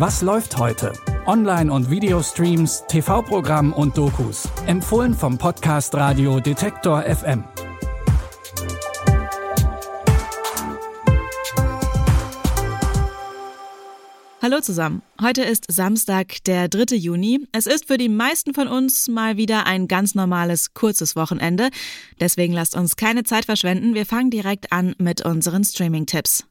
Was läuft heute? Online- und Videostreams, TV-Programm und Dokus. Empfohlen vom Podcast Radio Detektor FM. Hallo zusammen. Heute ist Samstag, der 3. Juni. Es ist für die meisten von uns mal wieder ein ganz normales, kurzes Wochenende. Deswegen lasst uns keine Zeit verschwenden. Wir fangen direkt an mit unseren Streaming-Tipps.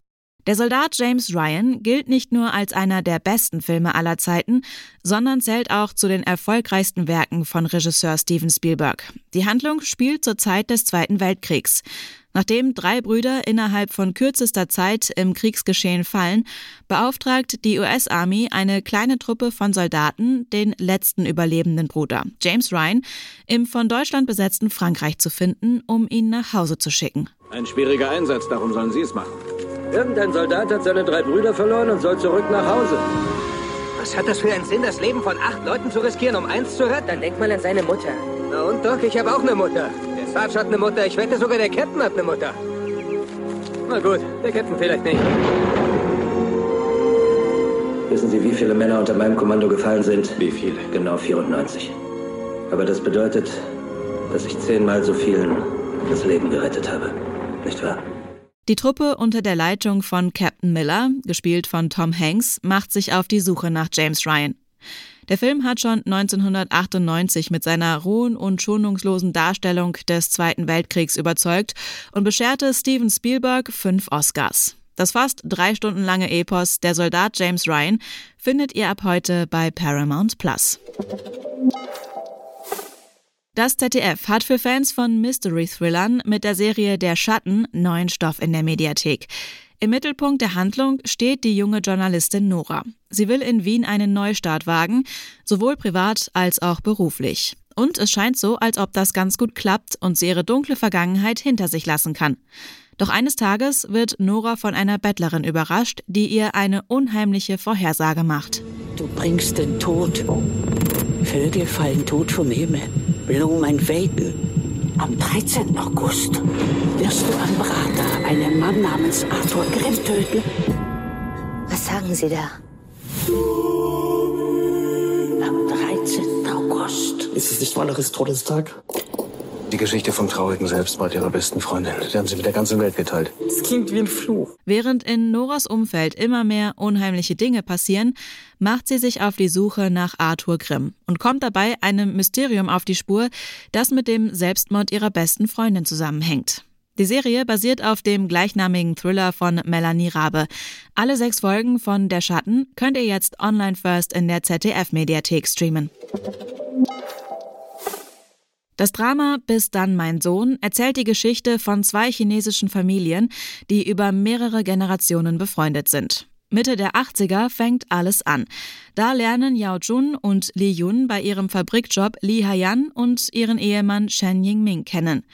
Der Soldat James Ryan gilt nicht nur als einer der besten Filme aller Zeiten, sondern zählt auch zu den erfolgreichsten Werken von Regisseur Steven Spielberg. Die Handlung spielt zur Zeit des Zweiten Weltkriegs. Nachdem drei Brüder innerhalb von kürzester Zeit im Kriegsgeschehen fallen, beauftragt die US-Army eine kleine Truppe von Soldaten, den letzten überlebenden Bruder, James Ryan, im von Deutschland besetzten Frankreich zu finden, um ihn nach Hause zu schicken. Ein schwieriger Einsatz, darum sollen Sie es machen. Irgendein Soldat hat seine drei Brüder verloren und soll zurück nach Hause. Was hat das für einen Sinn, das Leben von acht Leuten zu riskieren, um eins zu retten? Dann denk mal an seine Mutter. Na und Doc, ich habe auch eine Mutter. Der Sarge hat eine Mutter. Ich wette sogar, der Captain hat eine Mutter. Na gut, der Captain vielleicht nicht. Wissen Sie, wie viele Männer unter meinem Kommando gefallen sind? Wie viele? Genau 94. Aber das bedeutet, dass ich zehnmal so vielen das Leben gerettet habe. Nicht wahr? Die Truppe unter der Leitung von Captain Miller, gespielt von Tom Hanks, macht sich auf die Suche nach James Ryan. Der Film hat schon 1998 mit seiner rohen und schonungslosen Darstellung des Zweiten Weltkriegs überzeugt und bescherte Steven Spielberg fünf Oscars. Das fast drei Stunden lange Epos Der Soldat James Ryan findet ihr ab heute bei Paramount Plus. Das ZDF hat für Fans von Mystery-Thrillern mit der Serie Der Schatten neuen Stoff in der Mediathek. Im Mittelpunkt der Handlung steht die junge Journalistin Nora. Sie will in Wien einen Neustart wagen, sowohl privat als auch beruflich. Und es scheint so, als ob das ganz gut klappt und sie ihre dunkle Vergangenheit hinter sich lassen kann. Doch eines Tages wird Nora von einer Bettlerin überrascht, die ihr eine unheimliche Vorhersage macht. Du bringst den Tod. Vögel fallen tot vom Himmel. Blumen welken. Am 13. August wirst du am Prater einen Mann namens Arthur Grimm töten. Was sagen Sie da? Am 13. August. Ist es nicht Walleres Todestag? Die Geschichte vom traurigen Selbstmord ihrer besten Freundin. Die haben sie mit der ganzen Welt geteilt. Es klingt wie ein Fluch. Während in Noras Umfeld immer mehr unheimliche Dinge passieren, macht sie sich auf die Suche nach Arthur Grimm und kommt dabei einem Mysterium auf die Spur, das mit dem Selbstmord ihrer besten Freundin zusammenhängt. Die Serie basiert auf dem gleichnamigen Thriller von Melanie Rabe. Alle sechs Folgen von Der Schatten könnt ihr jetzt online first in der ZDF-Mediathek streamen. Das Drama Bis dann mein Sohn erzählt die Geschichte von zwei chinesischen Familien, die über mehrere Generationen befreundet sind. Mitte der 80er fängt alles an. Da lernen Yao Jun und Li Yun bei ihrem Fabrikjob Li Haiyan und ihren Ehemann Shen Yingming kennen.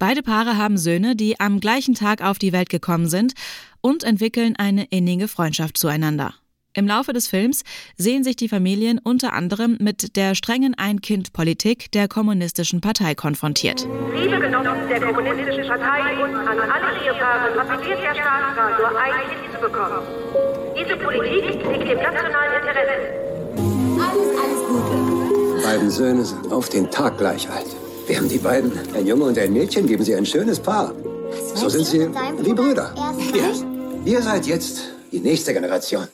Beide Paare haben Söhne, die am gleichen Tag auf die Welt gekommen sind und entwickeln eine innige Freundschaft zueinander. Im Laufe des Films sehen sich die Familien unter anderem mit der strengen Ein-Kind-Politik der Kommunistischen Partei konfrontiert. Liebe Genossen der Kommunistischen Partei und an alle Ehepaare appelliert der Staatsrat, nur ein Kind zu bekommen. Diese Politik liegt im nationalen Interesse. Alles, alles Gute. Beiden Söhne sind auf den Tag gleich alt. Während die beiden, ein Junge und ein Mädchen, geben sie ein schönes Paar. So sind sie wie Brüder. Ja. Ihr seid jetzt die nächste Generation.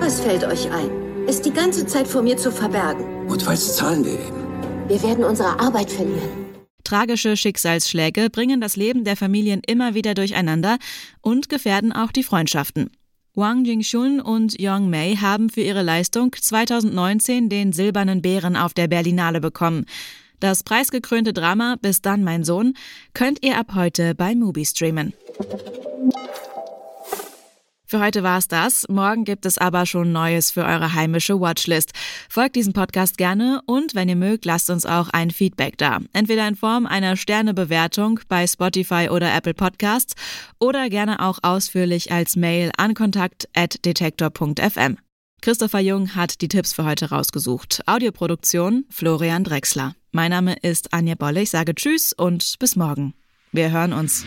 Was fällt euch ein? Ist die ganze Zeit vor mir zu verbergen. Notfalls zahlen wir eben. Wir werden unsere Arbeit verlieren. Tragische Schicksalsschläge bringen das Leben der Familien immer wieder durcheinander und gefährden auch die Freundschaften. Wang Jingshun und Yong Mei haben für ihre Leistung 2019 den Silbernen Bären auf der Berlinale bekommen. Das preisgekrönte Drama Bis dann mein Sohn könnt ihr ab heute bei Mubi streamen. Für heute war's das. Morgen gibt es aber schon Neues für eure heimische Watchlist. Folgt diesem Podcast gerne und wenn ihr mögt, lasst uns auch ein Feedback da. Entweder in Form einer Sternebewertung bei Spotify oder Apple Podcasts oder gerne auch ausführlich als Mail an kontakt@detektor.fm. Christopher Jung hat die Tipps für heute rausgesucht. Audioproduktion Florian Drexler. Mein Name ist Anja Bolle. Ich sage Tschüss und bis morgen. Wir hören uns.